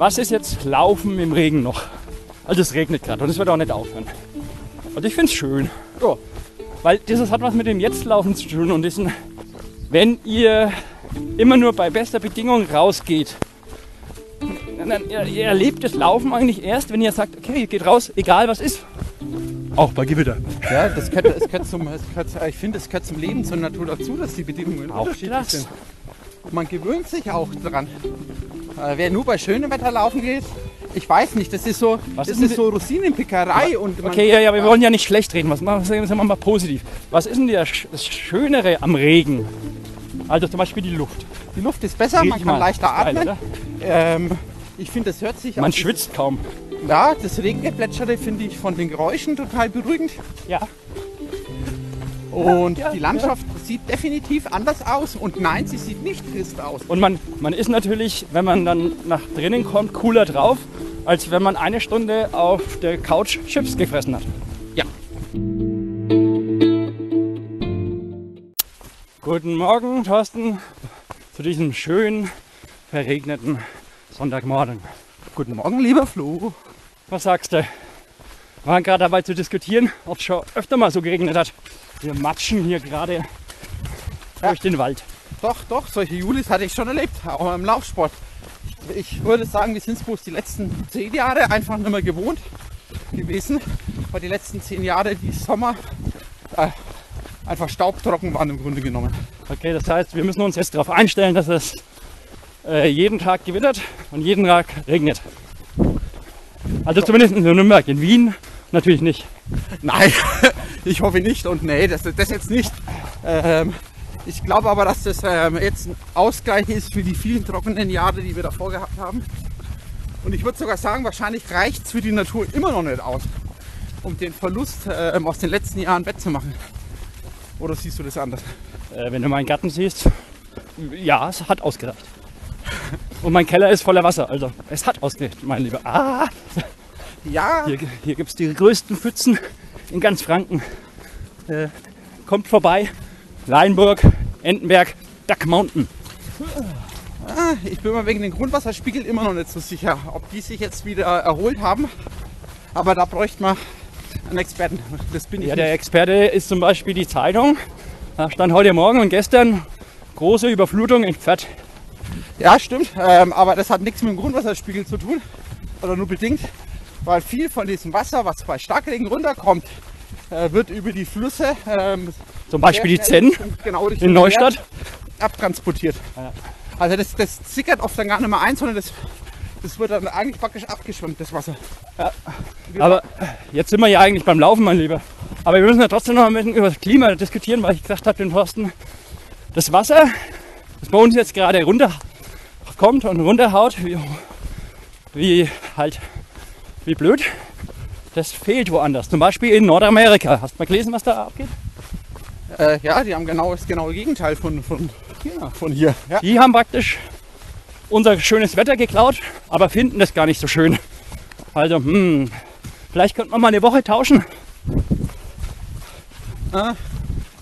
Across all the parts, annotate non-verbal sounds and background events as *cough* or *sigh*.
was ist jetzt Laufen im Regen noch? Also es regnet gerade und es wird auch nicht aufhören. Und ich finde es schön. Ja. Weil dieses hat was mit dem Jetztlaufen zu tun und diesen, wenn ihr immer nur bei bester Bedingung rausgeht, dann, ihr, ihr erlebt das Laufen eigentlich erst, wenn ihr sagt, okay, ihr geht raus, egal was ist. Auch bei Gewitter. Ja, das gehört, das gehört zum, das gehört, ich finde, es gehört zum Leben, zur Natur dazu, dass die Bedingungen Auch unterschiedlich das. sind. Man gewöhnt sich auch dran. Äh, wer nur bei schönem Wetter laufen geht, ich weiß nicht, das ist so, Was das ist ist so Rosinenpickerei und man, Okay, ja, ja, wir wollen ja nicht schlecht reden. Was machen sagen wir mal positiv? Was ist denn das Schönere am Regen? Also zum Beispiel die Luft. die Luft ist besser, man Riech kann mal. leichter geil, atmen. ähm, ich finde, das hört sich Man schwitzt kaum. Ja, das Regengeplätschere finde ich von den Geräuschen total beruhigend. Ja. Und ja, die Landschaft sieht definitiv anders aus. Und nein, sie sieht nicht trist aus. Und man, man ist natürlich, wenn man dann nach drinnen kommt, cooler drauf, als wenn man eine Stunde auf der Couch Chips gefressen hat. Ja. Guten Morgen, Thorsten, zu diesem schönen, verregneten Sonntagmorgen. Guten Morgen, lieber Flo. Was sagst du? Wir waren gerade dabei zu diskutieren, ob es schon öfter mal so geregnet hat. Wir matschen hier gerade durch den Wald. Doch, doch, solche Julis hatte ich schon erlebt, auch im Laufsport. Ich, ich würde sagen, wir sind es bloß die letzten zehn Jahre einfach nicht mehr gewohnt gewesen, weil die letzten zehn Jahre die Sommer äh, einfach staubtrocken waren im Grunde genommen. Okay, das heißt, wir müssen uns jetzt darauf einstellen, dass es äh, jeden Tag gewittert und jeden Tag regnet. Also zumindest in Nürnberg, in Wien natürlich nicht. Nein, *laughs* ich hoffe nicht und nee, das, das jetzt nicht. Ähm, ich glaube aber, dass das ähm, jetzt ein Ausgleich ist für die vielen trockenen Jahre, die wir davor gehabt haben. Und ich würde sogar sagen, wahrscheinlich reicht es für die Natur immer noch nicht aus, um den Verlust ähm, aus den letzten Jahren wettzumachen. Oder siehst du das anders? Äh, wenn du meinen Garten siehst, ja, es hat ausgereicht. Und mein Keller ist voller Wasser, also es hat ausgereicht, mein Lieber. Ah, Ja, hier, hier gibt es die größten Pfützen in ganz Franken. Äh, kommt vorbei, Leinburg, Entenberg, Duck Mountain. ah, ich bin mir wegen dem Grundwasserspiegel immer noch nicht so sicher, ob die sich jetzt wieder erholt haben. Aber da bräuchte man einen Experten. Das bin ich Ja, nicht. der Experte ist zum Beispiel die Zeitung. Da stand heute Morgen und gestern große Überflutung in Pferd. Ja, stimmt. Ähm, aber das hat nichts mit dem Grundwasserspiegel zu tun. Oder nur bedingt. Weil viel von diesem Wasser, was bei Starkregen runterkommt, äh, wird über die Flüsse ähm, Zum Beispiel die Zenn genau, in Neustadt. Meer abtransportiert. Ja. Also das, das sickert oft dann gar nicht mehr ein, sondern das, das wird dann eigentlich praktisch abgeschwemmt, das Wasser. Aber jetzt sind wir ja eigentlich beim Laufen, mein Lieber. Aber wir müssen ja trotzdem noch ein bisschen über das Klima diskutieren, weil ich gesagt habe, den Thorsten, das Wasser, das bei uns jetzt gerade runterkommt und runterhaut, wie, wie halt, wie blöd, das fehlt woanders. Zum Beispiel in Nordamerika. Hast du mal gelesen, was da abgeht? Äh, ja, die haben genau das genaue Gegenteil von, von, von hier. Ja. Die haben praktisch unser schönes Wetter geklaut, aber finden das gar nicht so schön. Also, hm, vielleicht könnten wir mal eine Woche tauschen.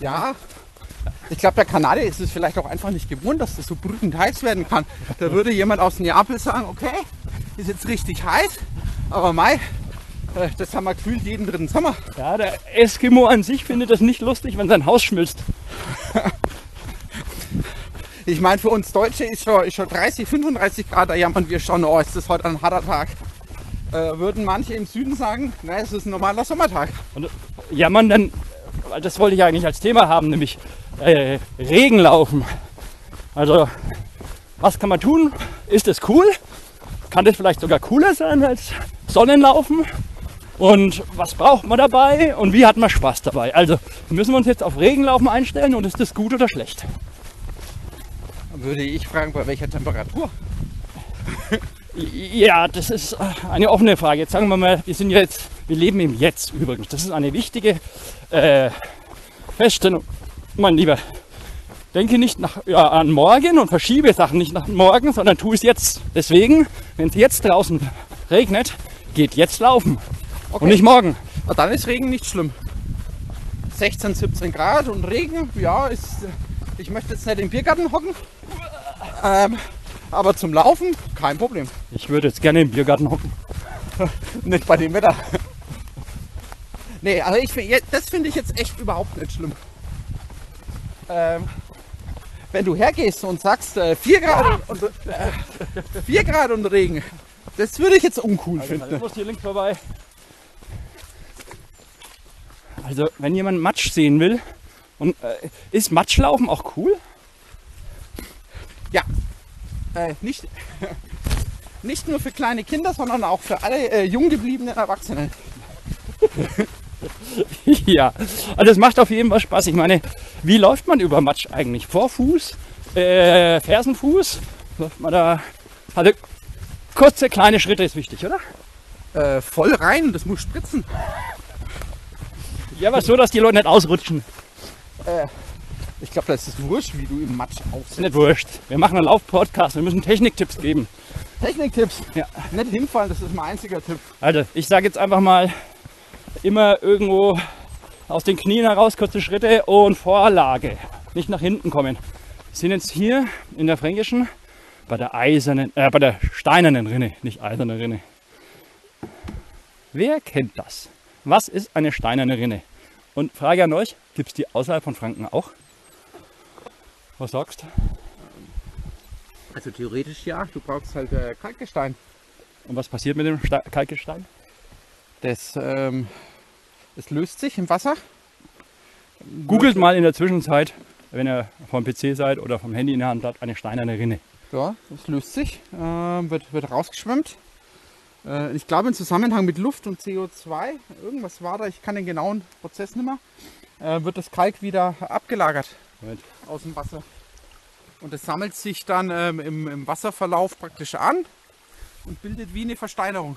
Ja, ich glaube, der Kanadier ist es vielleicht auch einfach nicht gewohnt, dass das so brütend heiß werden kann. Da würde jemand aus Neapel sagen, okay, ist jetzt richtig heiß, aber Mai, äh, das haben wir gefühlt jeden dritten Sommer. Ja, der Eskimo an sich findet das nicht lustig, wenn sein Haus schmilzt. *laughs* Ich meine, für uns Deutsche ist schon, ist schon 30, 35 Grad, da jammern wir schon, oh, ist das heute ein harter Tag. Äh, würden manche im Süden sagen, na, es ist ein normaler Sommertag. Und jammern dann, das wollte ich eigentlich als Thema haben, nämlich äh, Regenlaufen. Also, was kann man tun? Ist es cool? Kann das vielleicht sogar cooler sein als Sonnenlaufen? Und was braucht man dabei? Und wie hat man Spaß dabei? Also, müssen wir uns jetzt auf Regenlaufen einstellen und ist das gut oder schlecht? Dann würde ich fragen, bei welcher Temperatur? *laughs* Ja, das ist äh, eine offene Frage. Jetzt sagen wir mal, wir sind jetzt, wir leben im Jetzt übrigens. Das ist eine wichtige äh, Feststellung, mein Lieber. Denke nicht nach, ja, an morgen und verschiebe Sachen nicht nach morgen, sondern tu es jetzt. Deswegen, wenn es jetzt draußen regnet, geht jetzt laufen Okay. und nicht morgen. Na, dann ist Regen nicht schlimm. 16, 17 Grad und Regen, ja, ist, ich möchte jetzt nicht im Biergarten hocken. Ähm, Aber zum Laufen kein Problem. Ich würde jetzt gerne im Biergarten hocken. *laughs* Nicht bei dem Wetter. Nee, also ich, das finde ich jetzt echt überhaupt nicht schlimm. Ähm, wenn du hergehst und sagst äh, 4 Grad und, äh, 4 Grad und Regen, das würde ich jetzt uncool Ich finden. muss hier links vorbei. Also, wenn jemand Matsch sehen will, und äh, ist Matschlaufen auch cool? Ja, äh, nicht, nicht nur für kleine Kinder, sondern auch für alle äh, jung gebliebenen Erwachsenen. *laughs* *laughs* ja, also es macht auf jeden Fall Spaß. Ich meine, wie läuft man über Matsch eigentlich? Vorfuß, äh, Fersenfuß? Läuft man da? Also kurze kleine Schritte ist wichtig, oder? Äh, voll rein das muss spritzen. Ja, aber so, dass die Leute nicht ausrutschen. Ich glaube, das ist wurscht, wie du im Matsch Ist aufsitzt. nicht wurscht. Wir machen einen Laufpodcast, wir müssen Techniktipps geben. Techniktipps. Ja. Nicht hinfallen, das ist mein einziger Tipp. Also, ich sage jetzt einfach mal, immer irgendwo aus den Knien heraus kurze Schritte und Vorlage. Nicht nach hinten kommen. Wir sind jetzt hier in der Fränkischen bei der eisernen, äh, bei der steinernen Rinne, nicht eiserne Rinne. Wer kennt das? Was ist eine steinerne Rinne? Und Frage an euch, gibt es die außerhalb von Franken auch? Was sagst du? Also theoretisch ja, du brauchst halt äh, Kalkgestein. Und was passiert mit dem Ste Kalkgestein? Das, ähm, das löst sich im Wasser. Googelt mal in der Zwischenzeit, wenn ihr vom PC seid oder vom Handy in der Hand habt, eine steinerne Rinne. Ja, das löst sich, ähm, wird, wird rausgeschwemmt. Äh, ich glaube im Zusammenhang mit Luft und CO2, irgendwas war da, ich kann den genauen Prozess nicht mehr, äh, wird das Kalk wieder abgelagert Moment. aus dem Wasser. Und das sammelt sich dann ähm, im, im Wasserverlauf praktisch an und bildet wie eine Versteinerung.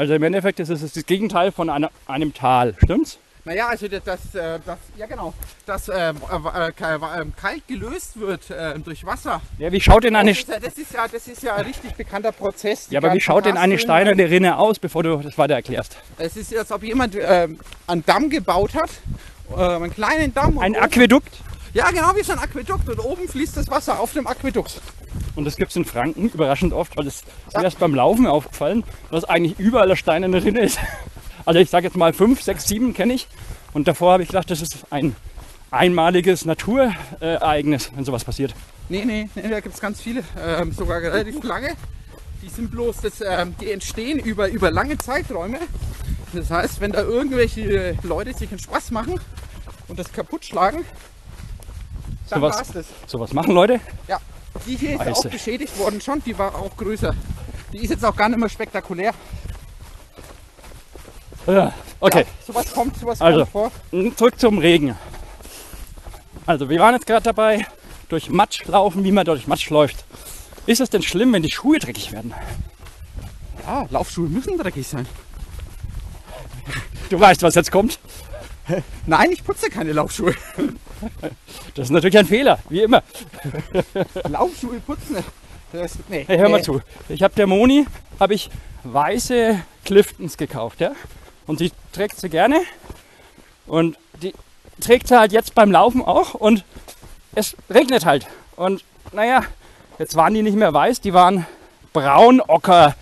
Also im Endeffekt ist es das Gegenteil von einer, einem Tal, stimmt's? Naja, also das, das, äh, das ja genau, dass ähm, äh, äh, Kalk gelöst wird äh, durch Wasser. Ja, wie schaut denn eine, Das ist, ja, das, ist ja, das ist ja ein richtig bekannter Prozess. Ja, aber wie schaut denn eine steinerne Rinne aus, bevor du das weiter erklärst? Es ist, als ob jemand ähm, einen Damm gebaut hat, äh, einen kleinen Damm. Ein Aquädukt. Ja, genau wie so ein Aquädukt. Und oben fließt das Wasser auf dem Aquädukt. Und das gibt es in Franken überraschend oft, weil das ist mir erst beim Laufen aufgefallen, dass eigentlich überall eine steinerne Rinne ist. *laughs* Also ich sage jetzt mal 5, 6, 7 kenne ich. Und davor habe ich gedacht, das ist ein einmaliges Naturereignis, wenn sowas passiert. Nee, nee, nee da gibt es ganz viele, ähm, sogar relativ lange. Die sind bloß, das, ähm, die entstehen über, über lange Zeiträume. Das heißt, wenn da irgendwelche Leute sich einen Spaß machen und das kaputt schlagen, dann Sowas- war's das. Sowas machen Leute. Ja, die hier ist auch Scheiße. beschädigt worden schon, die war auch größer. Die ist jetzt auch gar nicht mehr spektakulär. Ja, okay. Ja, sowas kommt, sowas Also. kommt vor. Zurück zum Regen. Also wir waren jetzt gerade dabei, durch Matsch laufen, wie man durch Matsch läuft. Ist es denn schlimm, wenn die Schuhe dreckig werden? Ja, Laufschuhe müssen dreckig sein. Du weißt, was jetzt kommt. *laughs* Nein, ich putze keine Laufschuhe. *laughs* Das ist natürlich ein Fehler, wie immer. *laughs* Laufschuhe putzen. Das, nee, Hey, hör mal nee. zu. Ich habe der Moni habe ich weiße Cliftons gekauft, ja? Und die trägt sie gerne. Und die trägt sie halt jetzt beim Laufen auch. Und es regnet halt. Und naja, jetzt waren die nicht mehr weiß, die waren braun, ocker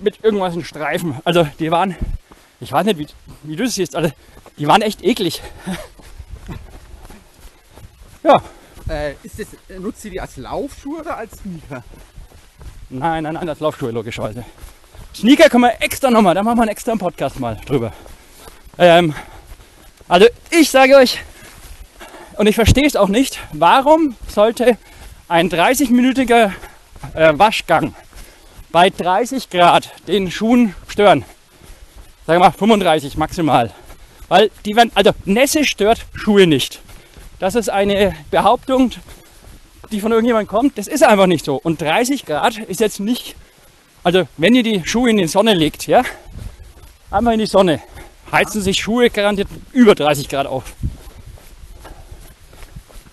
mit irgendwas in Streifen. Also die waren, ich weiß nicht, wie, wie du es siehst, also die waren echt eklig. *laughs* ja, Äh, ist das, nutzt sie die als Laufschuhe oder als Sneaker? Nein, nein, nein, das Laufschuhe logischerweise. Sneaker können wir extra nochmal, da machen wir einen extra Podcast mal drüber. Ähm, also ich sage euch, und ich verstehe es auch nicht, warum sollte ein 30-minütiger äh, Waschgang bei 30 Grad den Schuhen stören? Sagen wir mal 35 maximal. Weil die werden, also Nässe stört Schuhe nicht. Das ist eine Behauptung, die von irgendjemandem kommt. Das ist einfach nicht so. Und 30 Grad ist jetzt nicht, also wenn ihr die Schuhe in die Sonne legt, ja, einmal in die Sonne, heizen sich Schuhe garantiert über 30 Grad auf.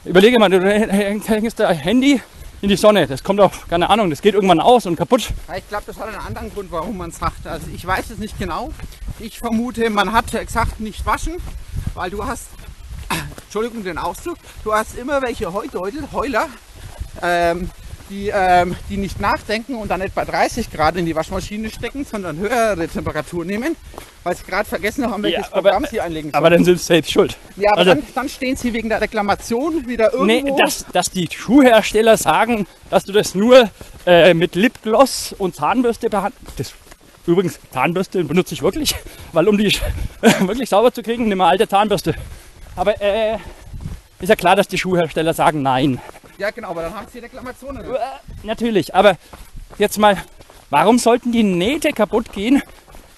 Überlege mal, du häng- hängst dein Handy in die Sonne, das kommt auch, keine Ahnung, das geht irgendwann aus und kaputt. Ich glaube, das hat einen anderen Grund, warum man es sagt. Also ich weiß es nicht genau. Ich vermute, man hat gesagt, nicht waschen, weil du hast, *coughs* Entschuldigung den Ausdruck, du hast immer welche Heudeutel, Heuler, ähm, die, ähm, die nicht nachdenken und dann bei 30 Grad in die Waschmaschine stecken, sondern höhere Temperatur nehmen, weil sie gerade vergessen haben, welches Ja, aber- Programm sie einlegen sollen. Aber dann sind sie selbst schuld. ja, aber also, dann, dann stehen sie wegen der Reklamation wieder irgendwo. nee, dass, dass die Schuhhersteller sagen, dass du das nur äh, mit Lipgloss und Zahnbürste behandelst. Übrigens, Zahnbürste benutze ich wirklich, weil um die *laughs* wirklich sauber zu kriegen, nimm mal alte Zahnbürste. Aber äh, ist ja klar, dass die Schuhhersteller sagen nein. Ja, genau, aber dann haben sie Reklamationen. Äh, Natürlich, aber jetzt mal, warum sollten die Nähte kaputt gehen?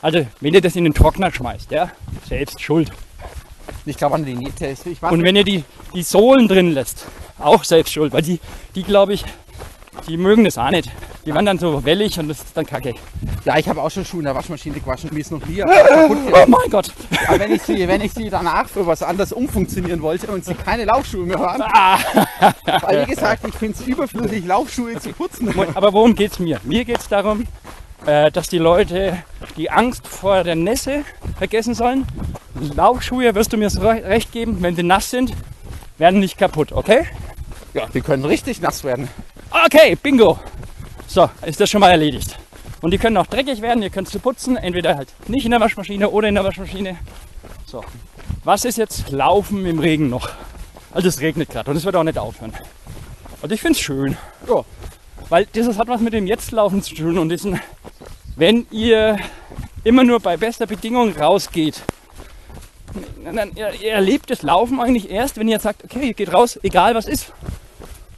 Also, wenn ihr das in den Trockner schmeißt, ja, selbst schuld. Ich glaube an die Nähte. Ich weiß Und nicht. wenn ihr die, die Sohlen drin lässt, auch selbst schuld, weil die, die glaube ich, die mögen das auch nicht. Die werden dann so wellig und das ist dann kacke. Ja, ich habe auch schon Schuhe in der Waschmaschine gewaschen, mir ist noch nie kaputt *laughs* Oh mein Gott! Aber wenn ich sie, wenn ich sie danach für was anderes umfunktionieren wollte und sie keine Laufschuhe mehr waren, Ah, weil wie gesagt, ich finde es überflüssig, Laufschuhe zu putzen. aber worum geht's mir? Mir geht's darum, äh, dass die Leute die Angst vor der Nässe vergessen sollen. Laufschuhe, wirst du mir recht geben, wenn sie nass sind, werden nicht kaputt, okay? Ja, die können richtig nass werden. Okay, bingo. So, ist das schon mal erledigt. Und die können auch dreckig werden, ihr könnt sie putzen, entweder halt nicht in der Waschmaschine oder in der Waschmaschine. So, was ist jetzt Laufen im Regen noch? Also es regnet gerade und es wird auch nicht aufhören. Und ich finde es schön. Ja. Weil das hat was mit dem Jetztlaufen zu tun und diesen, wenn ihr immer nur bei bester Bedingung rausgeht, dann erlebt das Laufen eigentlich erst, wenn ihr sagt, okay, ihr geht raus, egal was ist.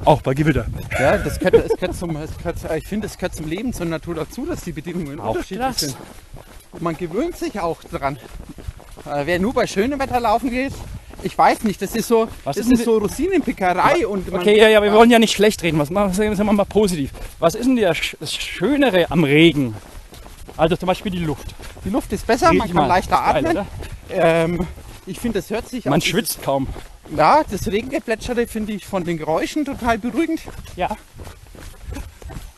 Auch bei Gewitter. Ja, das gehört, es gehört zum, es gehört, ich finde, es gehört zum Leben, zur Natur dazu, dass die Bedingungen Auch unterschiedlich das. sind. Und man gewöhnt sich auch dran. Äh, wer nur bei schönem Wetter laufen geht, ich weiß nicht, das ist so, Was das ist ist so Rosinenpickerei und Okay, ja, ja, wir wollen ja nicht schlecht reden. Was machen wir mal positiv? Was ist denn das Schönere am Regen? Also zum Beispiel die Luft. die Luft ist besser, Riech man kann leichter Geil, atmen. oder? Ähm, ich finde, das hört sich Man schwitzt kaum. Ja, das Regengeplätschere finde ich von den Geräuschen total beruhigend. Ja.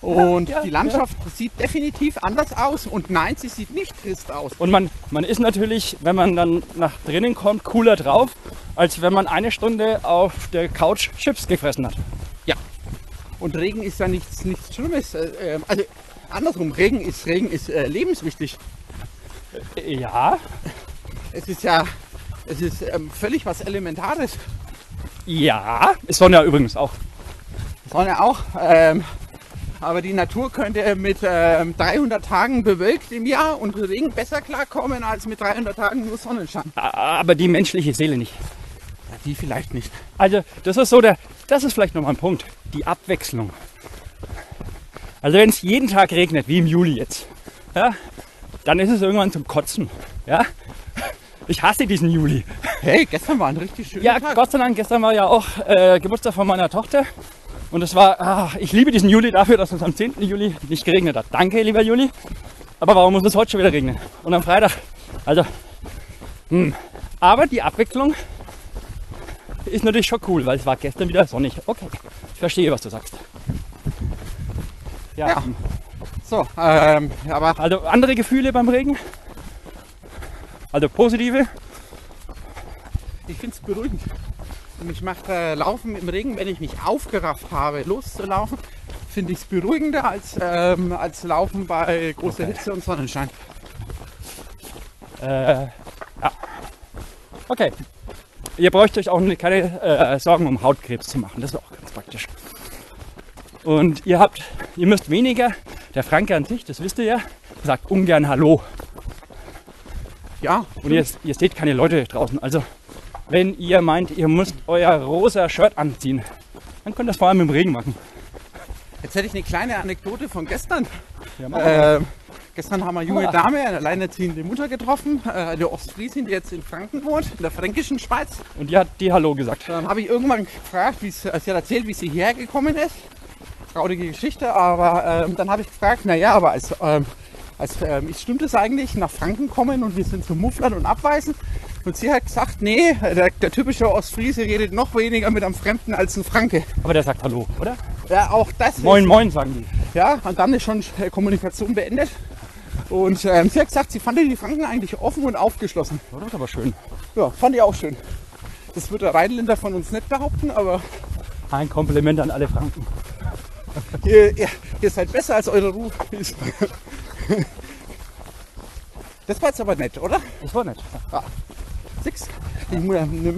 Und *laughs* Ja, die Landschaft sieht definitiv anders aus. Und nein, sie sieht nicht trist aus. Und man, man ist natürlich, wenn man dann nach drinnen kommt, cooler drauf, als wenn man eine Stunde auf der Couch Chips gefressen hat. Und Regen ist ja nichts, nichts Schlimmes. Äh, ähm, also andersrum, Regen ist, Regen ist äh, lebenswichtig. Ja, Es ist ja es ist ähm, völlig was Elementares. ja. Ist Sonja übrigens auch. Sonne auch. Ähm, aber die Natur könnte mit ähm, 300 Tagen bewölkt im Jahr und Regen besser klarkommen als mit 300 Tagen nur Sonnenschein. Aber die menschliche Seele nicht. Ja, die vielleicht nicht. Also, das ist so der, das ist vielleicht nochmal ein Punkt. Die Abwechslung. Also, wenn es jeden Tag regnet, wie im Juli jetzt, ja, dann ist es irgendwann zum Kotzen. Ja? Ich hasse diesen Juli. Hey, gestern war ein richtig schöner Ja, Tag. Gott sei Dank, gestern war ja auch äh, Geburtstag von meiner Tochter. Und es war, ah, ich liebe diesen Juli dafür, dass es am 10. Juli nicht geregnet hat. Danke, lieber Juli. Aber warum muss es heute schon wieder regnen? Und am Freitag. Also, hm. aber die Abwechslung ist natürlich schon cool, weil es war gestern wieder sonnig. Okay, ich verstehe, was du sagst. Ja, Ja. So, ähm, aber also andere Gefühle beim Regen? Also positive? ich finde es beruhigend. Mich macht äh, Laufen im Regen, wenn ich mich aufgerafft habe, loszulaufen, finde ich es beruhigender als, ähm, als Laufen bei großer Hitze und Sonnenschein. Äh, ja. Okay. Ihr bräucht euch auch keine äh, Sorgen um Hautkrebs zu machen. Das ist auch ganz praktisch. Und ihr habt, ihr müsst weniger, der Franke an sich, das wisst ihr ja, sagt ungern Hallo. Ja, Und ihr, ihr seht keine Leute draußen. Also, wenn ihr meint, ihr müsst euer rosa Shirt anziehen, dann könnt ihr das vor allem im Regen machen. jetzt hätte ich eine kleine Anekdote von gestern. Ja. Ähm, gestern haben wir eine junge. Dame, eine alleinerziehende Mutter getroffen, äh, eine Ostfriesin, die jetzt in Franken wohnt, in der fränkischen Schweiz. Und die hat die Hallo gesagt. Dann habe ich irgendwann gefragt, wie es, äh, sie hat erzählt, wie sie hierher gekommen ist. Traurige Geschichte, aber ähm, dann habe ich gefragt, naja, aber als, ähm, als ähm, stimmt es eigentlich, nach Franken kommen und wir sind so Mufflern und abweisen? Und sie hat gesagt, nee, der, der typische Ostfriese redet noch weniger mit einem Fremden als ein Franke. Aber der sagt Hallo, oder? Ja, auch das Moin, ist, moin, sagen die. ja, und dann ist schon äh, Kommunikation beendet. Und ähm, sie hat gesagt, sie fand die Franken eigentlich offen und aufgeschlossen. Oh, das ist aber schön. Ja, fand ich auch schön. Das wird der Rheinländer von uns nicht behaupten, aber Ein Kompliment an alle Franken. ihr, ihr, ihr seid besser als eure Ruf. *laughs* Das war jetzt aber nett, oder? Das war nett. Six. Ich, mu-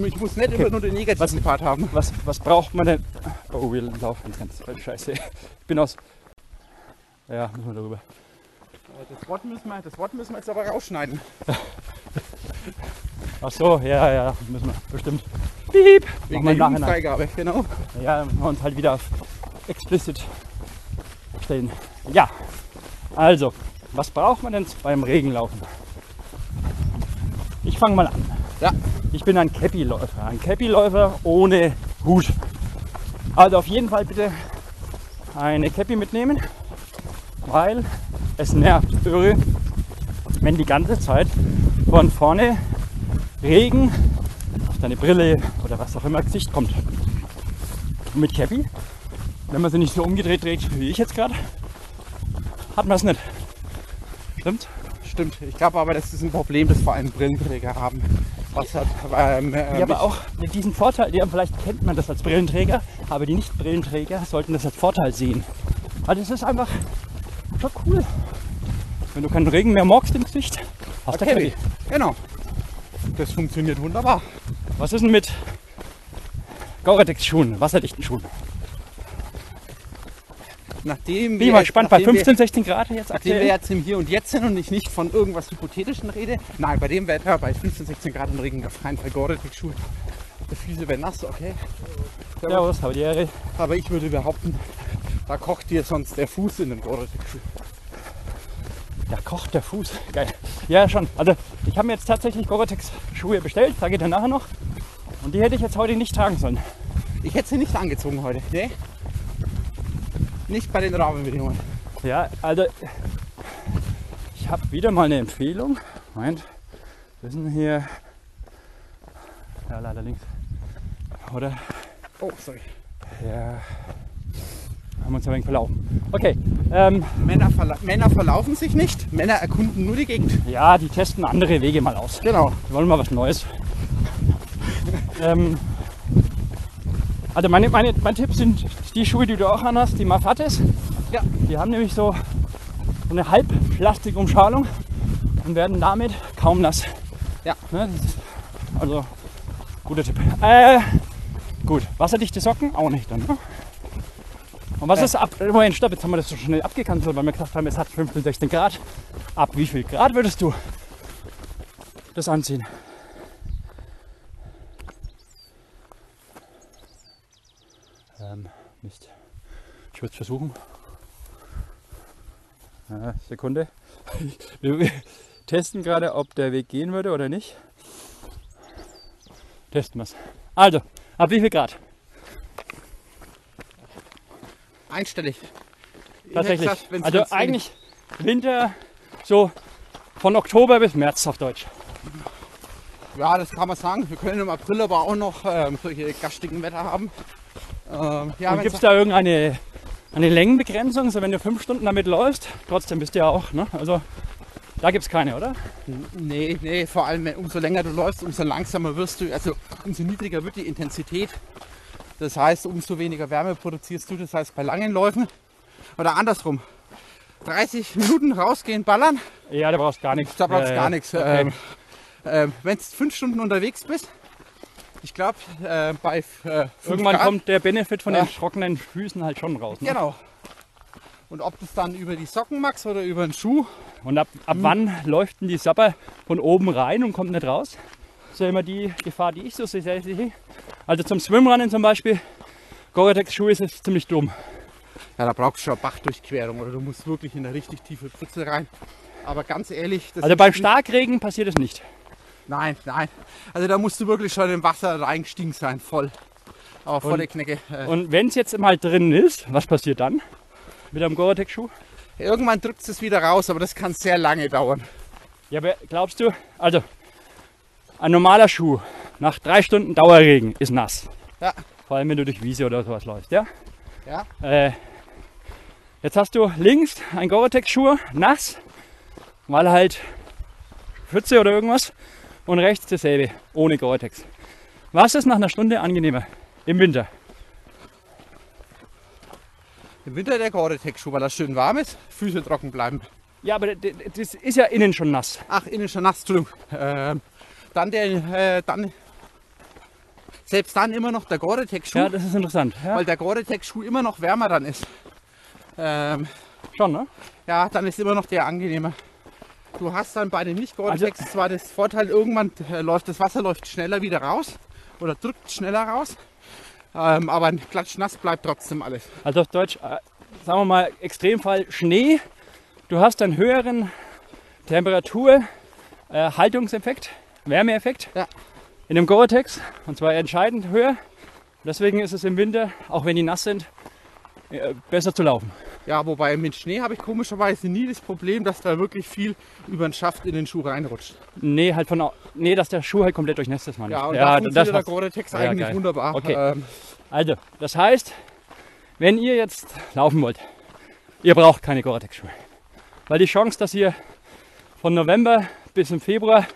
ich muss nicht immer nur den negativen Part haben. Was, was braucht man denn? Oh, wir laufen ganz. Scheiße. Ich bin aus. Ja, müssen wir darüber. Das Wort müssen wir, das Wort müssen wir jetzt aber rausschneiden. *laughs* Ach so, ja, ja, müssen wir. Bestimmt. Piep! Wegen der. Jugendfreigabe, genau. Ja, wir uns halt wieder auf explicit stellen. Ja, also, was braucht man denn beim Regenlaufen? Ich fange mal an. Ja. Ich bin ein Cappy-Läufer. Ein Cappy-Läufer ohne Hut. Also auf jeden Fall bitte eine Cappy mitnehmen, weil es nervt irre, wenn die ganze Zeit von vorne Regen auf deine Brille oder was auch immer Gesicht kommt. Und mit Cappy, wenn man sie nicht so umgedreht trägt wie ich jetzt gerade, hat man es nicht. Stimmt? Stimmt. Ich glaube aber, das ist ein Problem, das vor allem Brillenträger haben. Was hat, ähm, äh, Ja, aber auch mit diesem Vorteil, ja, vielleicht kennt man das als Brillenträger, aber die Nicht-Brillenträger sollten das als Vorteil sehen. Also es ist einfach schon cool. Wenn du keinen Regen mehr magst im Gesicht, hast du Okay. Cappy. Genau. Das funktioniert wunderbar. Was ist denn mit Gore-Tex-Schuhen, wasserdichten Schuhen? Nachdem Bin ich mal gespannt, bei nachdem 15, 16 Grad jetzt Nachdem wir aktuell. jetzt im Hier und Jetzt sind und ich nicht von irgendwas Hypothetischen rede. Nein, bei dem Wetter, bei 15, 16 Grad im Regen auf keinen Fall Gore-Tex-Schuhe. Die Füße werden nass, okay. Servus, hau die Ehre. Aber ich würde behaupten, da kocht dir sonst der Fuß in den Gore-Tex-Schuh. Da kocht der Fuß. Geil. Ja, schon. Also ich habe mir jetzt tatsächlich Gore-Tex-Schuhe bestellt, sage ich dir nachher noch. Und die hätte ich jetzt heute nicht tragen sollen. Ich hätte sie nicht angezogen heute. Nee. Nicht bei den Rahmenbedingungen. Ja, also ich habe wieder mal eine Empfehlung. Moment, wir sind hier. Ja, leider links. Oder? Oh, sorry. Ja. Haben uns ein wenig verlaufen. Okay, ähm, Männer, verla Männer verlaufen sich nicht. Männer erkunden nur die Gegend. ja, die testen andere Wege mal aus. Genau. Wir wollen mal was Neues. *laughs* ähm, also meine, meine, mein Tipp sind die Schuhe, die du auch anhast, die Mafates. Ja. Die haben nämlich so eine Halbplastikumschalung und werden damit kaum nass. Ja. Ne, also guter Tipp. Äh, gut, wasserdichte Socken auch nicht dann. Ne? Und was Äh. ist ab? Moment, stopp, jetzt haben wir das so schnell abgekanzelt, weil wir gesagt haben, es hat 15, 16 Grad. Ab wie viel Grad würdest du das anziehen? Ähm, Mist. Ich würde es versuchen. Ja, Sekunde. *laughs* Wir, testen gerade, ob der Weg gehen würde oder nicht. Testen wir es. Also, ab wie viel Grad? Einstellig. Tatsächlich. gesagt, also eigentlich Winter so von Oktober bis März auf Deutsch. Ja, das kann man sagen. Wir können im April aber auch noch ähm, solche gastigen Wetter haben. Ähm, ja, gibt es da irgendeine eine Längenbegrenzung? So wenn du fünf Stunden damit läufst, trotzdem bist du ja auch, ne? Also da gibt es keine, oder? Nee, nee, vor allem umso länger du läufst, umso langsamer wirst du, also umso niedriger wird die Intensität. Das heißt, umso weniger Wärme produzierst du. Das heißt, bei langen Läufen oder andersrum. 30 Minuten rausgehen, ballern, Ja, da brauchst gar nichts. da brauchst du Äh, gar nichts. okay. Ähm, ähm, wenn du fünf Stunden unterwegs bist, ich glaube, äh, bei äh, Irgendwann Grad, kommt der Benefit von Ja. den trockenen Füßen halt schon raus. Ne? Genau. Und ob das dann über die Socken machst oder über den Schuh, Und ab, ab Hm. wann läuft denn die Sapper von oben rein und kommt nicht raus? Das ist ja immer die Gefahr, die ich so sehe. Also zum Swimrunnen zum Beispiel, Gore-Tex-Schuhe ist es ziemlich dumm. Ja, da brauchst du schon eine Bachdurchquerung oder du musst wirklich in eine richtig tiefe Pfütze rein. Aber ganz ehrlich, das Also beim Starkregen passiert es nicht. Nein, nein. Also da musst du wirklich schon im Wasser reingestiegen sein, voll. Aber volle Knecke. Äh, Und wenn es jetzt mal drin ist, was passiert dann? Mit einem Gore-Tex-Schuh? irgendwann drückt es wieder raus, aber das kann sehr lange dauern. Ja, aber glaubst du, also ein normaler Schuh nach drei Stunden Dauerregen ist nass. Ja. Vor allem wenn du durch Wiese oder sowas läufst, ja? Ja. Äh, jetzt hast du links ein Gore-Tex-Schuh, nass, weil halt Pfütze oder irgendwas und rechts dasselbe, ohne Gore-Tex. Was ist nach einer Stunde angenehmer im Winter? Im Winter der Gore-Tex-Schuh, weil er schön warm ist, Füße trocken bleiben. Ja, aber das ist ja innen schon nass. Ach, innen schon nass, Entschuldigung. Ähm, dann der, äh, dann, selbst dann immer noch der Gore-Tex-Schuh, Ja, das ist interessant. Ja, weil der Gore-Tex-Schuh immer noch wärmer dann ist. Ähm, schon, ne? ja, dann ist immer noch der angenehmer. Du hast dann bei dem nicht Gore-Tex Also- zwar das Vorteil, irgendwann äh, läuft das Wasser läuft schneller wieder raus oder drückt schneller raus, ähm, aber ein klatschnass bleibt trotzdem alles. Also auf Deutsch, äh, sagen wir mal, Extremfall Schnee. Du hast einen höheren Temperatur, äh, Haltungseffekt, Wärmeeffekt Ja. in dem Gore-Tex und zwar entscheidend höher. Deswegen ist es im Winter, auch wenn die nass sind, äh, besser zu laufen. Ja, wobei mit Schnee habe ich komischerweise nie das Problem, dass da wirklich viel über den Schaft in den Schuh reinrutscht. Nee, halt von nee, dass der Schuh halt komplett durchnässt ist, ich. Ja, und ja, da das funktioniert der. Gore-Tex Ja, eigentlich geil. wunderbar. Okay. Ähm, Also, das heißt, wenn ihr jetzt laufen wollt, ihr braucht keine Gore-Tex-Schuhe. Weil die Chance, dass ihr von November bis im Februar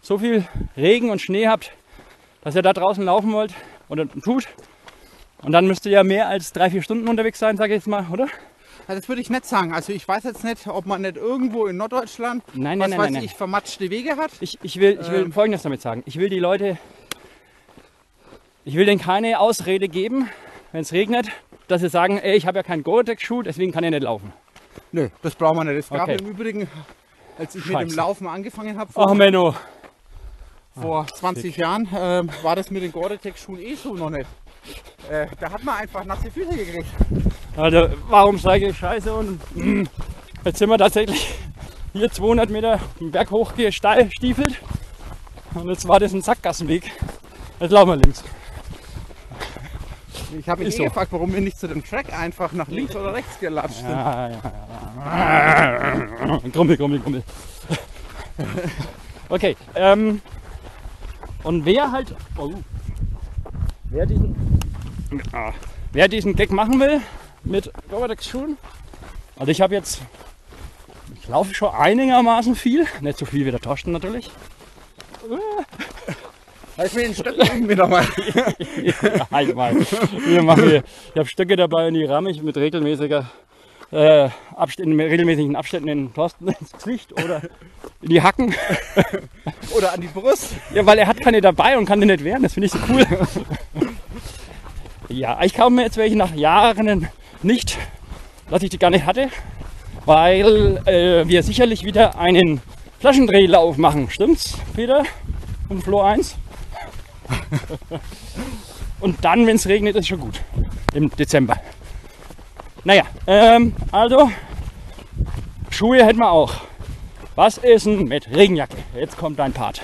so viel Regen und Schnee habt, dass ihr da draußen laufen wollt oder tut, und dann müsst ihr ja mehr als drei, vier Stunden unterwegs sein, sage ich jetzt mal, oder? Also das würde ich nicht sagen. Also ich weiß jetzt nicht, ob man nicht irgendwo in Norddeutschland, Nein, was nein, nein, weiß nein, nein. ich, vermatschte Wege hat. Ich, ich will, ich will Ähm. Folgendes damit sagen. Ich will die Leute, ich will denen keine Ausrede geben, wenn es regnet, dass sie sagen, ey, ich habe ja keinen Gore-Tex-Schuh, deswegen kann ich nicht laufen. Nö, das brauchen wir nicht. Es gab Okay. im Übrigen, als ich mit Scheiße. dem Laufen angefangen habe, vor, Ach Menno, vor 20 Jahren, ähm, war das mit den Gore-Tex-Schuhen eh so noch nicht. Äh, da hat man einfach nasse Füße gekriegt. Also warum steige ich scheiße und mm, jetzt sind wir tatsächlich hier 200 Meter den Berg hoch gestiefelt und jetzt war das ein Sackgassenweg. Jetzt laufen wir links. Ich habe mich eh so. gefragt, warum wir nicht zu dem Track einfach nach links oder rechts gelatscht sind. Ja, ja, ja. Grummel, grummel, grummel. Okay, ähm, und wer halt, oh, wer diesen, ah, wer diesen Gag machen will mit Robotex Schuhen, also ich habe jetzt, ich laufe schon einigermaßen viel, nicht so viel wie der Torsten natürlich. Halt mir den Stöcken *laughs* mir nochmal. ja, halt mal. Wir machen hier, ich habe Stöcke dabei und die ramme ich mit regelmäßiger äh, Abst in regelmäßigen Abständen in Thorsten *laughs* ins Gesicht oder in die Hacken. *laughs* Oder an die Brust. Ja, weil er hat keine dabei und kann die nicht wehren. Das finde ich so cool. ja, ich kaufe mir jetzt welche nach Jahren nicht, dass ich die gar nicht hatte, weil äh, wir sicherlich wieder einen Flaschendrehlauf machen. Stimmt's, Peter? Und Flo 1? *laughs* und dann, wenn es regnet, ist schon gut. Im Dezember. Naja, ähm, also Schuhe hätten wir auch. Was ist denn mit Regenjacke? Jetzt kommt dein Part.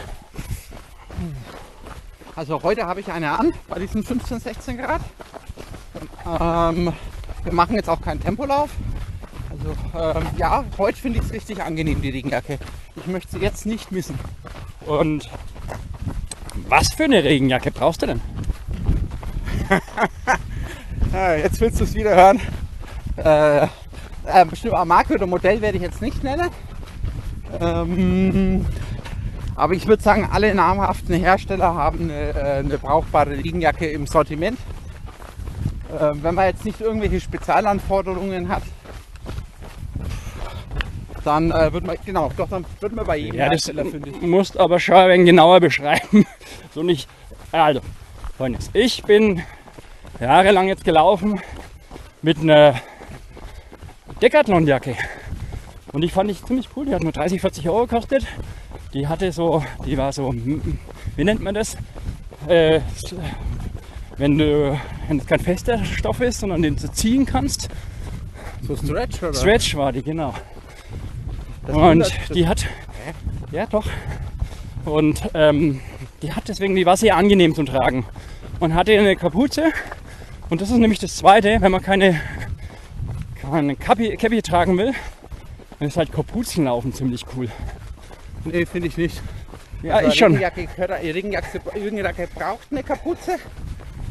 Also heute habe ich eine an, bei diesen 15, 16 Grad. Ähm, wir machen jetzt auch keinen Tempolauf. Also ähm, ja, heute finde ich es richtig angenehm, die Regenjacke. Ich möchte sie jetzt nicht missen. Und was für eine Regenjacke brauchst du denn? *laughs* Jetzt willst du es wieder hören. Äh, äh, bestimmt eine Marke oder Modell werde ich jetzt nicht nennen. Ähm, aber ich würde sagen, alle namhaften Hersteller haben eine, äh, eine brauchbare Regenjacke im Sortiment. Äh, wenn man jetzt nicht irgendwelche Spezialanforderungen hat, dann äh, wird man, genau, doch, dann wird man bei jedem Ja, das Hersteller fündig. musst aber schon ein wenig genauer beschreiben. *laughs* So nicht. Also, Freundes, ich bin jahrelang jetzt gelaufen mit einer Decathlon-Jacke. Und die fand ich ziemlich cool. Die hat nur 30, 40 Euro gekostet. Die hatte so, die war so, hm, wie nennt man das? Äh, wenn du, wenn es kein fester Stoff ist, sondern den du ziehen kannst. So Stretch oder? Stretch war die, genau. Das Und die hat, ja doch. Und ähm, die hat deswegen, die war sehr angenehm zum Tragen. Und hatte eine Kapuze. Und das ist nämlich das Zweite, wenn man keine, keine Cappy, Cappy tragen will, dann ist halt Kapuzenlaufen ziemlich cool. Nee, finde ich nicht. Ja, Also ich schon. Regenjacke, gehört- Regenjacke, Regenjacke braucht eine Kapuze.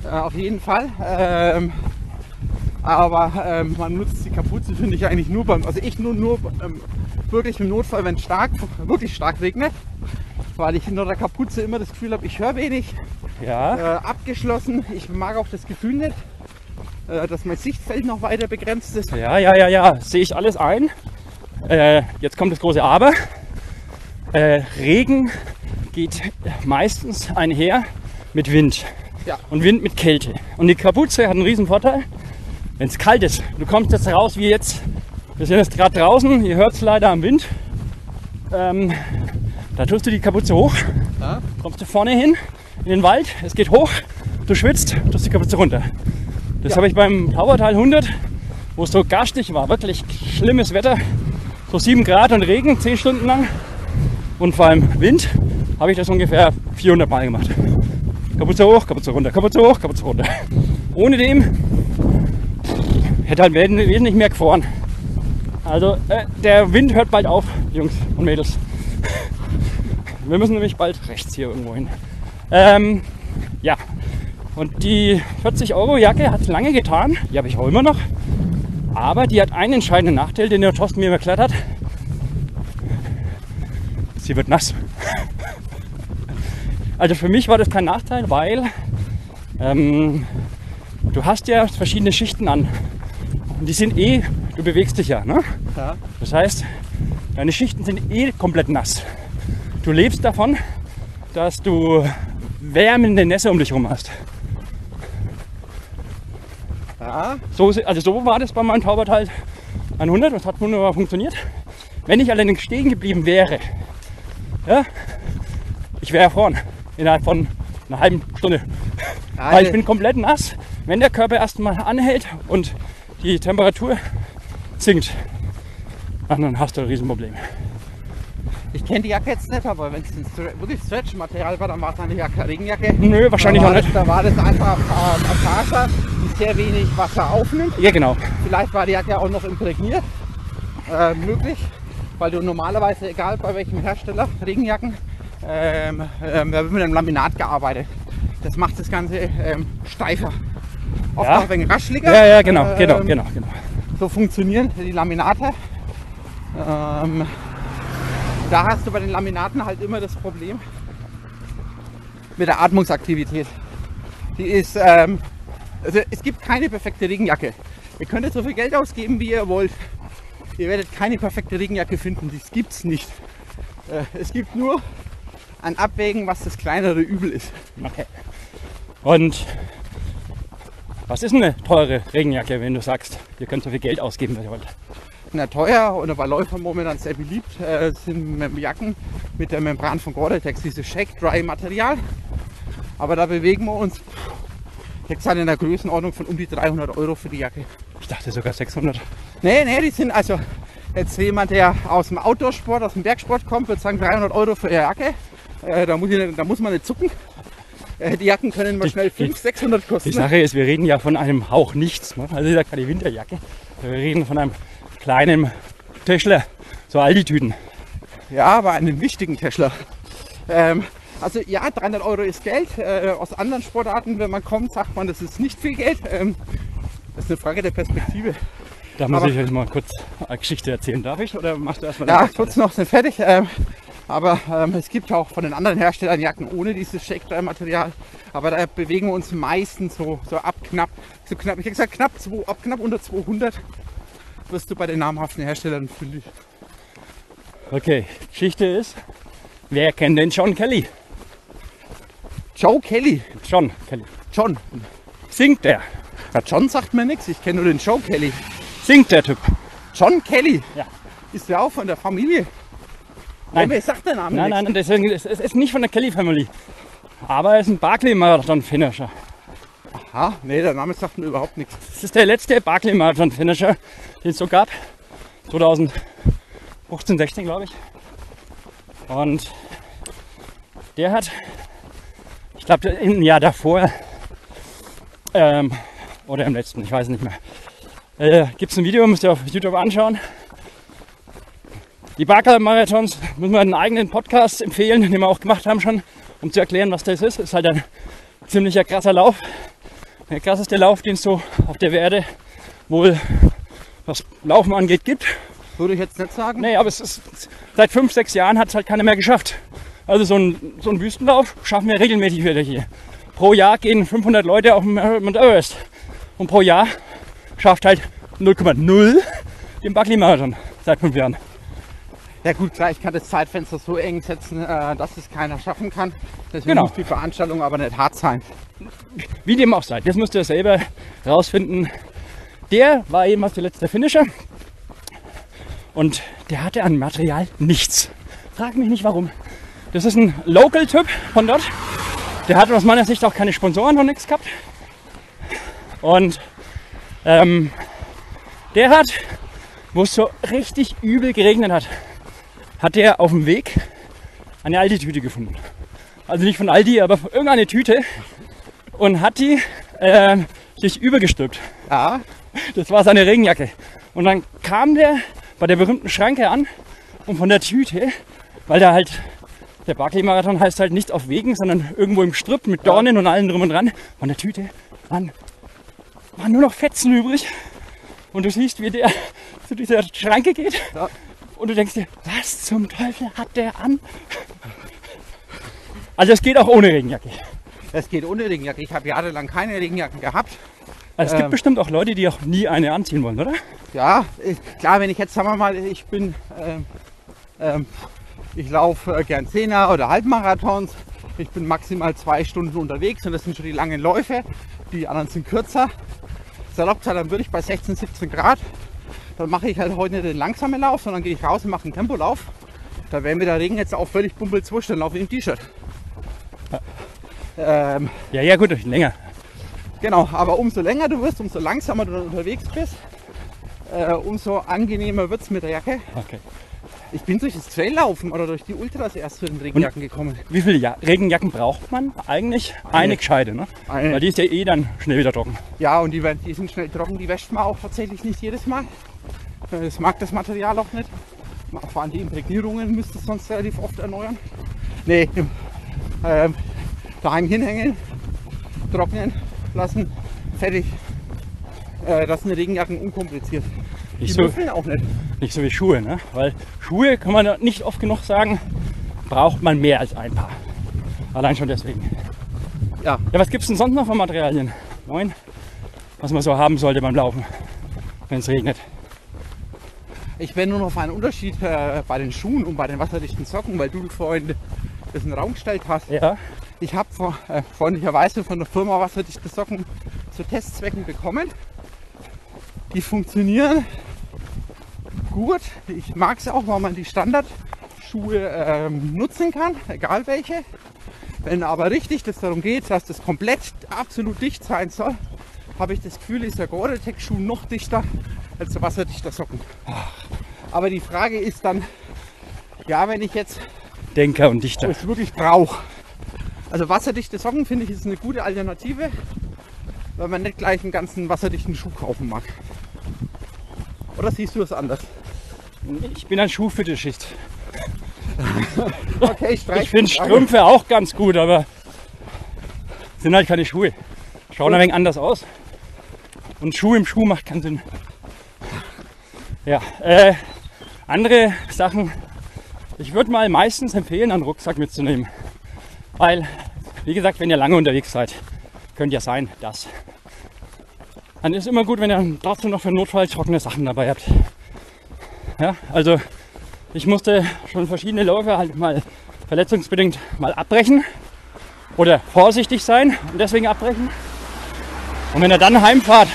Äh, auf jeden Fall. Ähm, aber ähm, man nutzt die Kapuze, finde ich eigentlich nur beim, also ich nur, nur ähm, wirklich im Notfall, wenn es stark, wirklich stark regnet. Weil ich unter der Kapuze immer das Gefühl habe, ich höre wenig, Ja, äh, abgeschlossen. Ich mag auch das Gefühl nicht. äh, dass mein Sichtfeld noch weiter begrenzt ist. Ja, ja, ja, ja, sehe ich alles ein. Äh, jetzt kommt das große Aber. Äh, Regen geht meistens einher mit Wind. Ja. Und Wind mit Kälte. Und die Kapuze hat einen riesen Vorteil, wenn es kalt ist. Du kommst jetzt raus wie jetzt. Wir sind jetzt gerade draußen, ihr hört es leider am Wind. Ähm, da tust du die Kapuze hoch, Ja. kommst du vorne hin in den Wald, es geht hoch, du schwitzt, tust die Kapuze runter. Das Ja. habe ich beim Taubertal 100, wo es so garstig war, wirklich schlimmes Wetter, so 7 Grad und Regen, 10 Stunden lang und vor allem Wind, habe ich das ungefähr 400 Mal gemacht. Kapuze hoch, Kapuze runter, Kapuze hoch, Kapuze runter. Ohne dem hätte halt wes- wesentlich mehr gefroren. Also äh, der Wind hört bald auf, Jungs und Mädels. Wir müssen nämlich bald rechts hier irgendwo hin. Ähm, ja, und die 40 Euro Jacke hat lange getan, die habe ich auch immer noch. Aber die hat einen entscheidenden Nachteil, den der Thorsten mir erklärt hat. Sie wird nass. Also für mich war das kein Nachteil, weil ähm, du hast ja verschiedene Schichten an. Und die sind eh, du bewegst dich ja. Ne? Ja. Das heißt, deine Schichten sind eh komplett nass. Du lebst davon, dass du wärmende Nässe um dich herum hast. Ja. So, also so war das bei meinem Taubertal 100 und hat wunderbar funktioniert. Wenn ich allerdings stehen geblieben wäre, ja, ich wäre erfroren innerhalb von einer halben Stunde. Weil ich bin komplett nass. Wenn der Körper erstmal anhält und die Temperatur sinkt, dann hast du ein Riesenproblem. Ich kenne die Jacke jetzt nicht, aber wenn es wirklich Stretch-Material war, dann war es eine Jacke, Regenjacke. Nö, wahrscheinlich auch war nicht. Das, da war das einfach ähm, ein Faser, die sehr wenig Wasser aufnimmt. Ja, genau. Vielleicht war die Jacke auch noch imprägniert. Äh, möglich, weil du normalerweise, egal bei welchem Hersteller, Regenjacken, ähm, ähm, da wird mit einem Laminat gearbeitet. Das macht das Ganze ähm, steifer. Oft Ja. auch ein wenig rascheliger. Ja, ja, genau, genau, Ähm, genau, genau. So funktionieren die Laminate. Ähm, da hast du bei den Laminaten halt immer das Problem mit der Atmungsaktivität. Die ist, ähm, also es gibt keine perfekte Regenjacke. Ihr könntet so viel Geld ausgeben, wie ihr wollt. Ihr werdet keine perfekte Regenjacke finden. Das gibt's nicht. Äh, es gibt nur ein Abwägen, was das kleinere Übel ist. Okay. Und was ist eine teure Regenjacke, wenn du sagst, ihr könnt so viel Geld ausgeben, was ihr wollt? Na, teuer oder bei Läufern momentan sehr beliebt äh, sind Jacken mit der Membran von Gore-Tex, dieses Shake-Dry-Material. Aber da bewegen wir uns jetzt in der Größenordnung von um die 300 Euro für die Jacke. Ich dachte sogar 600. Nee, nee, die sind also jetzt jemand, der aus dem Outdoor-Sport, aus dem Bergsport kommt, wird sagen 300 Euro für ihre Jacke. Äh, da, muss ich, da muss man nicht zucken. Äh, die Jacken können mal Die- schnell die- 500, 600 kosten. Die Sache ist, wir reden ja von einem Hauch nichts. Ne? Also ist ja keine Winterjacke. Wir reden von einem kleinen Täschler, so Aldi-Tüten. Ja, aber einen wichtigen Tesla. Ähm, also ja, 300 Euro ist Geld. Äh, aus anderen Sportarten, wenn man kommt, sagt man, das ist nicht viel Geld. Ähm, das ist eine Frage der Perspektive. Da muss Aber- ich euch mal kurz eine Geschichte erzählen. Darf ich? Oder machst du erstmal Ja, kurz noch sind fertig. Ähm, aber ähm, es gibt auch von den anderen Herstellern Jacken ohne dieses Shake-Material. Aber da bewegen wir uns meistens so, so ab knapp, so knapp, ich hätte gesagt knapp, zwei, ab knapp unter 200 wirst du bei den namhaften Herstellern fündig. Okay, Geschichte ist, wer kennt den John Kelly? Joe Kelly. John Kelly. John. Singt der? Ja, John sagt mir nichts. Ich kenne nur den Joe Kelly. Singt der Typ? John Kelly. Ja. Ist ja auch von der Familie. Nein. Wer sagt der Name Nein, nichts? nein, deswegen, es es ist nicht von der Kelly Family. Aber er ist ein Barclay-Marathon-Finisher. Aha, nee, der Name sagt mir überhaupt nichts. Das ist der letzte Barclay-Marathon-Finisher, den es so gab. 2015, 16 glaube ich. Und der hat, ich glaube im Jahr davor ähm, oder im letzten, ich weiß nicht mehr, äh, gibt es ein Video, müsst ihr auf YouTube anschauen. Die Barclay-Marathons müssen wir einen eigenen Podcast empfehlen, den wir auch gemacht haben schon, um zu erklären, was das ist. Ist halt ein ziemlicher krasser Lauf. Der krasseste Lauf, den es so auf der Erde wohl was Laufen angeht gibt. Würde ich jetzt nicht sagen. Nee, aber es ist seit fünf, sechs Jahren hat es halt keiner mehr geschafft. Also so ein, so ein Wüstenlauf schaffen wir regelmäßig wieder hier. Pro Jahr gehen 500 Leute auf den Mount Everest. und pro Jahr schafft halt 0,0 den Buckley-Marathon seit fünf Jahren. Ja gut, klar, ich kann das Zeitfenster so eng setzen, äh, dass es keiner schaffen kann. Deswegen Genau. muss die Veranstaltung aber nicht hart sein. Wie dem auch sei, das müsst ihr selber rausfinden. Der war jedenfalls der letzte Finisher und der hatte an Material nichts. Frag mich nicht warum. Das ist ein Local-Typ von dort. Der hat aus meiner Sicht auch keine Sponsoren und nichts gehabt. Und ähm, der hat, wo es so richtig übel geregnet hat, hat der auf dem Weg eine Aldi-Tüte gefunden. Also nicht von Aldi, aber irgendeine Tüte und hat die äh, sich übergestülpt. Ja, Das war seine Regenjacke. Und dann kam der bei der berühmten Schranke an und von der Tüte, weil da halt der Barclay-Marathon heißt halt nicht auf Wegen, sondern irgendwo im Strip mit Dornen und allem drum und dran. Von der Tüte waren, waren nur noch Fetzen übrig. Und du siehst, wie der *laughs* zu dieser Schranke geht. Ja. Und du denkst dir, was zum Teufel hat der an? Also es geht auch ohne Regenjacke. es geht ohne Regenjacke. Ich habe jahrelang keine Regenjacken gehabt. Also es gibt Ähm. bestimmt auch Leute, die auch nie eine anziehen wollen, oder? Ja, klar, wenn ich jetzt, sagen wir mal, ich bin, ähm, ähm, ich laufe äh, gern Zehner oder Halbmarathons. Ich bin maximal zwei Stunden unterwegs und das sind schon die langen Läufe. Die anderen sind kürzer. Salopp dann würde ich bei 16, 17 Grad, dann mache ich halt heute nicht den langsamen Lauf, sondern gehe ich raus und mache einen Tempolauf. Da wäre mir der Regen jetzt auch völlig bumpelzwurscht, dann laufe ich im T-Shirt. Ähm, Ja, ja, gut, länger. Genau, aber umso länger du wirst, umso langsamer du unterwegs bist, äh, umso angenehmer wird es mit der Jacke. Okay. Ich bin durch das Traillaufen oder durch die Ultras erst zu den Regenjacken gekommen. Wie viele ja Regenjacken braucht man eigentlich? Eine, gescheite, ne? Eine. Weil die ist ja eh dann schnell wieder trocken. Ja, und die, die sind schnell trocken, die wäscht man auch tatsächlich nicht jedes Mal. Äh, Das mag das Material auch nicht. Vor allem die Imprägnierungen müsste es sonst relativ oft erneuern. Nee, ähm, daheim hinhängen, trocknen lassen, fertig. Äh, das sind Regenjacken unkompliziert. Die Nicht so, müffeln auch nicht. nicht so wie Schuhe, ne? Weil Schuhe, kann man nicht oft genug sagen, braucht man mehr als ein Paar. Allein schon deswegen. Ja, Ja, was gibt's denn sonst noch für Materialien? Moin. Was man so haben sollte beim Laufen, wenn es regnet. Ich wäre nur noch auf einen Unterschied äh, bei den Schuhen und bei den wasserdichten Socken, weil du vorhin das in den Raum gestellt hast. Ja. Ich habe äh, freundlicherweise von der Firma wasserdichte Socken zu Testzwecken bekommen. Die funktionieren gut. Ich mag es auch, weil man die Standardschuhe ähm, nutzen kann, egal welche. Wenn aber richtig das darum geht, dass das komplett absolut dicht sein soll, habe ich das Gefühl, ist der Gore-Tex-Schuh noch dichter als der wasserdichter Socken. Aber die Frage ist dann, ja, wenn ich jetzt Denker und Dichter. es wirklich brauche. Also wasserdichte Socken finde ich ist eine gute Alternative, weil man nicht gleich einen ganzen wasserdichten Schuh kaufen mag. Oder siehst du das anders? Ich bin ein Schuhfetischist. *laughs* Okay, ich Ich finde. Strümpfe auch ganz gut, aber sind halt keine Schuhe. Schauen ein wenig anders aus. Und Schuh im Schuh macht keinen Sinn. Ja, äh, andere Sachen. Ich würde mal meistens empfehlen, einen Rucksack mitzunehmen. Weil, wie gesagt, wenn ihr lange unterwegs seid, könnte ja sein, dass. Dann ist immer gut, wenn ihr trotzdem noch für Notfall trockene Sachen dabei habt. Ja, also ich musste schon verschiedene Läufe halt mal verletzungsbedingt mal abbrechen oder vorsichtig sein und deswegen abbrechen. Und wenn ihr dann heimfahrt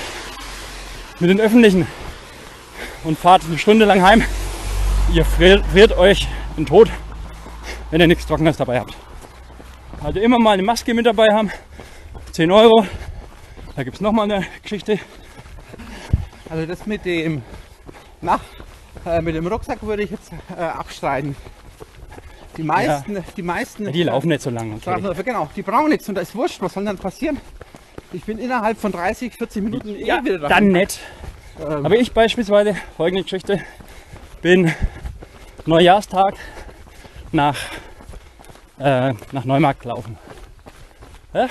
mit den Öffentlichen und fahrt eine Stunde lang heim, ihr friert, friert euch den Tod, wenn ihr nichts Trockenes dabei habt. Also immer mal eine Maske mit dabei haben, 10 Euro. Da gibt es nochmal eine Geschichte. Also das mit dem, na, äh, mit dem Rucksack würde ich jetzt äh, abstreiten. Die meisten, die meisten, Die laufen nicht so lange. Okay. genau, die brauchen nichts und da ist wurscht. Was soll dann passieren? Ich bin innerhalb von 30, 40 Minuten eh Ja, wieder da. dann nicht. Ähm, Aber ich beispielsweise, folgende Geschichte, bin Neujahrstag nach, äh, nach Neumarkt gelaufen. Ja?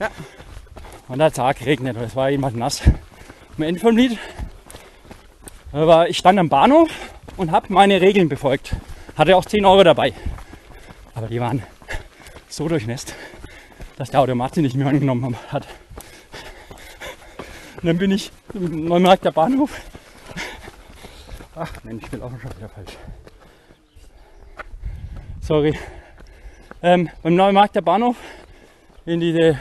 Ja. Und der Tag regnet, es war jemand nass. Am Ende vom Lied war, ich stand am Bahnhof und habe meine Regeln befolgt. Hatte auch 10 Euro dabei. Aber die waren so durchnässt, dass der Automat sie nicht mehr angenommen hat. Und dann bin ich im Neumarkter Bahnhof. Ach Mensch, ich bin auch schon wieder falsch. Sorry. Ähm, beim Neumarkter Bahnhof in diese,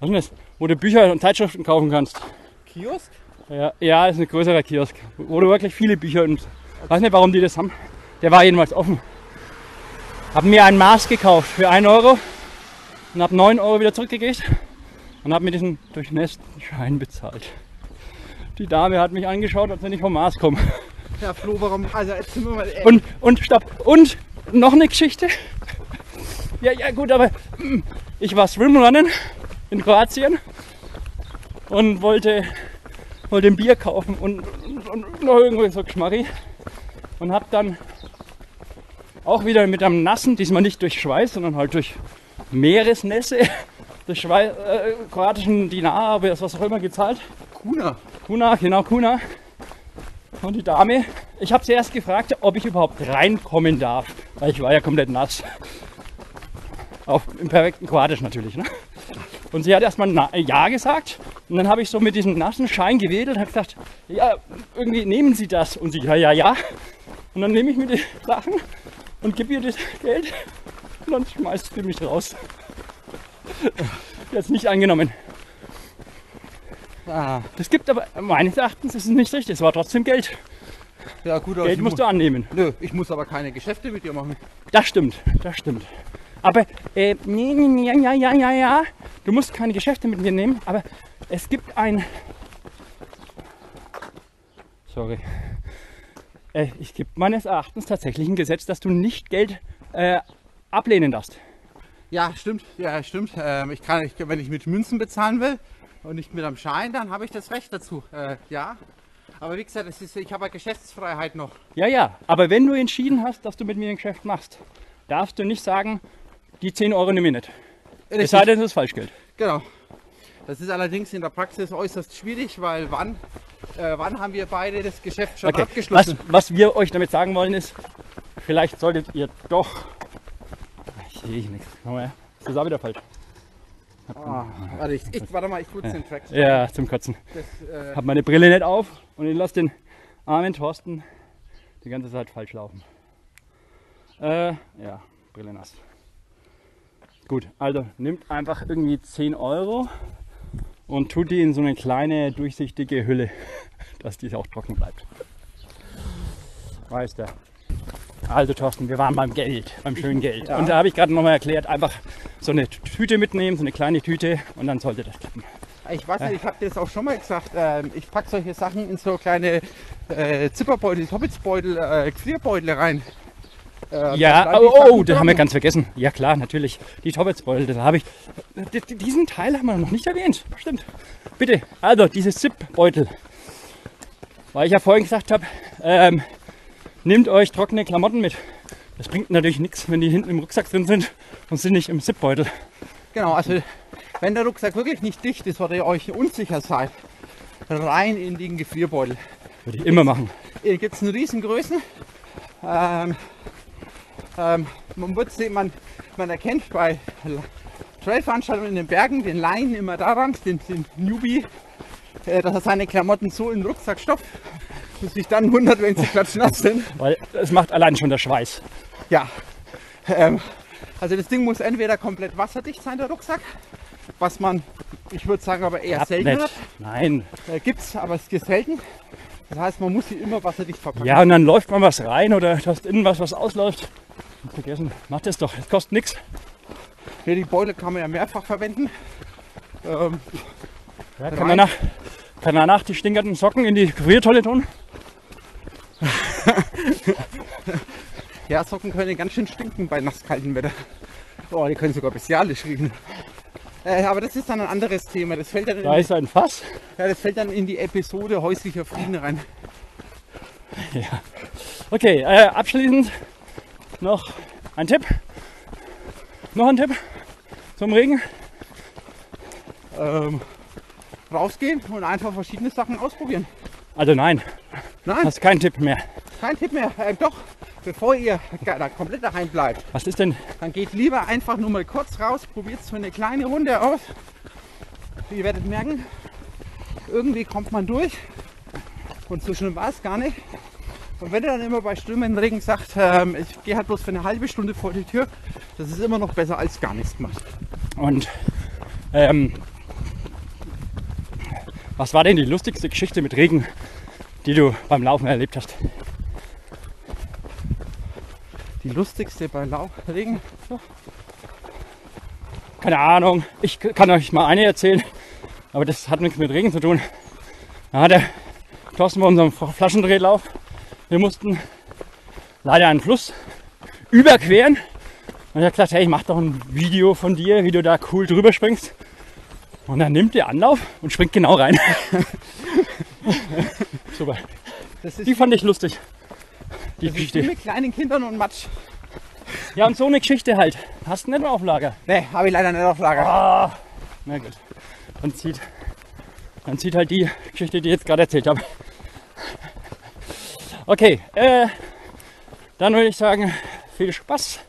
was ist das, wo du Bücher und Zeitschriften kaufen kannst. Kiosk? Ja, ja, ist ein größerer Kiosk, wo du wirklich viele Bücher und weiß nicht, warum die das haben. Der war jedenfalls offen. Hab mir ein Maß gekauft für 1 Euro und hab 9 Euro wieder zurückgekriegt und hab mir diesen durchnässten Schein bezahlt. Die Dame hat mich angeschaut, als wenn ich vom Mars komme. Ja, Flo, warum? Also, jetzt sind wir mal ehrlich. Und, und stopp. Und noch eine Geschichte. Ja, ja, gut, aber mm, ich war Swimrunnen in Kroatien und wollte, wollte ein Bier kaufen und, und, und noch irgendwo so Geschmarri. Und hab dann auch wieder mit einem nassen, diesmal nicht durch Schweiß, sondern halt durch Meeresnässe, *laughs* durch Schweiß, äh, kroatischen Dinar, aber was auch immer gezahlt. Kuna. Kuna, genau Kuna. Und die Dame, ich habe sie erst gefragt, ob ich überhaupt reinkommen darf, weil ich war ja komplett nass. Auf, Im perfekten Kroatisch natürlich. Ne? Und sie hat erstmal Ja gesagt. Und dann habe ich so mit diesem nassen Schein gewedelt und habe gesagt, ja, irgendwie nehmen Sie das. Und sie, ja, ja, ja. Und dann nehme ich mir die Sachen und gebe ihr das Geld. Und dann schmeißt sie mich raus. Jetzt nicht angenommen. Ah, Das gibt aber meines Erachtens ist es nicht richtig. Es war trotzdem Geld. ja, gut, aber Geld ich musst mu- du annehmen. Nö, ich muss aber keine Geschäfte mit dir machen. Das stimmt, das stimmt. Aber äh, nee, nee, nee, ja, ja, ja, ja. Du musst keine Geschäfte mit mir nehmen, aber es gibt ein. Sorry. Äh, es gibt meines Erachtens tatsächlich ein Gesetz, dass du nicht Geld äh, ablehnen darfst. Ja, stimmt. Ja, stimmt. Ähm, ich kann, ich, wenn ich mit Münzen bezahlen will und nicht mit einem Schein, dann habe ich das Recht dazu. Äh, ja. Aber wie gesagt, es ist, ich habe ja Geschäftsfreiheit noch. Ja, ja. Aber wenn du entschieden hast, dass du mit mir ein Geschäft machst, darfst du nicht sagen, die 10 Euro nehme ich nicht. Es sei denn, es ist Falschgeld. Genau. Das ist allerdings in der Praxis äußerst schwierig, weil wann, äh, wann haben wir beide das Geschäft schon Okay. Was, abgeschlossen? was wir euch damit sagen wollen ist, vielleicht solltet ihr doch. Ich sehe ich nichts. Mal her. Das ist auch wieder falsch. Ah, warte, ich, ich, warte mal, ich kurz den Track. Ja, zum Kotzen. Das, äh, Hab meine Brille nicht auf und ich lasse den armen Thorsten die ganze Zeit falsch laufen. Äh, ja, Brille nass. Gut, also nimmt einfach irgendwie 10 Euro und tut die in so eine kleine durchsichtige Hülle, *laughs* dass die auch trocken bleibt. Du. Also Thorsten, wir waren beim Geld, beim schönen Geld. Ja. Und da habe ich gerade nochmal erklärt, einfach so eine Tüte mitnehmen, so eine kleine Tüte und dann sollte das klappen. ich weiß nicht, ich habe dir das auch schon mal gesagt. Ähm, ich packe solche Sachen in so kleine äh, Zipperbeutel, Hobbitsbeutel, äh, rein. Äh, Ja, oh, oh, Sachen da haben wir ganz vergessen. Ja klar, natürlich. Die Toppetsbeutel, da habe ich. Diesen Teil haben wir noch nicht erwähnt. Stimmt. Bitte, also diese Zip-Beutel. Weil ich ja vorhin gesagt habe, ähm, nehmt euch trockene Klamotten mit. Das bringt natürlich nichts, wenn die hinten im Rucksack drin sind und sind nicht im Zip-Beutel. Genau, also wenn der Rucksack wirklich nicht dicht ist oder ihr euch unsicher seid, rein in den Gefrierbeutel. Würde ich immer machen. Hier gibt es eine Riesengrößen. Ähm, ähm, man, wird sehen, man, man erkennt bei Trailveranstaltungen in den Bergen den Laien immer daran, den, den Newbie, dass er seine Klamotten so in den Rucksack stopft und sich dann wundert, wenn sie klatschnass sind. Weil es macht allein schon der Schweiß. Ja, ähm, also das Ding muss entweder komplett wasserdicht sein, der Rucksack, was man, ich würde sagen, aber eher Hat selten nicht. hat. Nein. Äh, gibt's, aber es ist selten. Das heißt, man muss sie immer wasserdicht verpacken. Ja, und dann läuft mal was rein oder du hast innen was, was ausläuft. Vergessen. Mach das doch. Das kostet nichts. Ja, die Beutel kann man ja mehrfach verwenden. Ähm, Ja, kann, danach, kann danach die stinkernden Socken in die Gefriertolle tun? *laughs* ja, Socken können ganz schön stinken bei nasskaltem Wetter. Oh, die können sogar bestialisch riechen. Äh, aber das ist dann ein anderes Thema. Das fällt dann, in, Da ist ein Fass. ja, das fällt dann in die Episode häuslicher Frieden rein. *laughs* Ja. Okay, äh, abschließend noch ein Tipp. Noch ein Tipp zum Regen. Ähm, rausgehen und einfach verschiedene Sachen ausprobieren. Also nein, Nein, hast keinen Tipp mehr. kein Tipp mehr. Ähm, doch, bevor ihr da komplett daheim bleibt, Was ist denn? dann geht lieber einfach nur mal kurz raus, probiert so eine kleine Runde aus. Ihr werdet merken, irgendwie kommt man durch und so schlimm war es gar nicht. Und wenn er dann immer bei strömenden Regen sagt, ähm, ich gehe halt bloß für eine halbe Stunde vor die Tür, das ist immer noch besser als gar nichts gemacht. Und ähm, was war denn die lustigste Geschichte mit Regen, die du beim Laufen erlebt hast? Die lustigste bei Lau Regen. Keine Ahnung. Ich kann euch mal eine erzählen, aber das hat nichts mit Regen zu tun. Da hat der Thorsten bei unserem Flaschendrehlauf. Wir mussten leider einen Fluss überqueren. Und er hat gesagt, hey, ich mach doch ein Video von dir, wie du da cool drüber springst. Und dann nimmt er Anlauf und springt genau rein. *laughs* Super. Die fand ich lustig. Die das Geschichte. mit kleinen Kindern und Matsch. Ja, und so eine Geschichte halt. Hast du nicht mehr auf Lager? Ne, habe ich leider nicht auf Lager. Ah, na gut. Dann zieht, dann zieht halt die Geschichte, die ich jetzt gerade erzählt habe. Okay, äh, dann würde ich sagen, viel Spaß.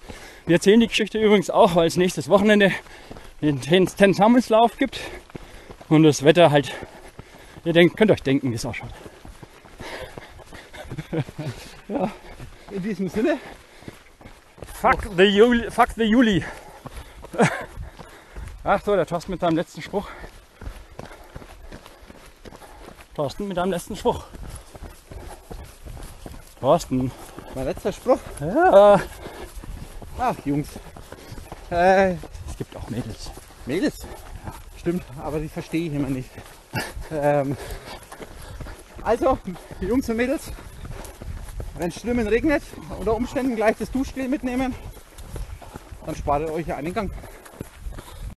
Wir erzählen die Geschichte übrigens auch, weil es nächstes Wochenende den Ten Sammelslauf gibt und das Wetter halt, ihr denkt, könnt euch denken, wie es ausschaut. *laughs* In diesem Sinne, Fuck the Juli. Fuck the Juli. *laughs* Ach so, der Thorsten mit seinem letzten Spruch. Thorsten mit deinem letzten Spruch. Thorsten. mein letzter Spruch. Ja. Ach, Jungs. Äh, Es gibt auch Mädels. Mädels. Stimmt, aber die verstehe ich immer nicht. ähm, also, Jungs und Mädels, wenn es schlimm regnet, unter Umständen gleich das Duschgel mitnehmen, dann spart ihr euch ja einen Gang.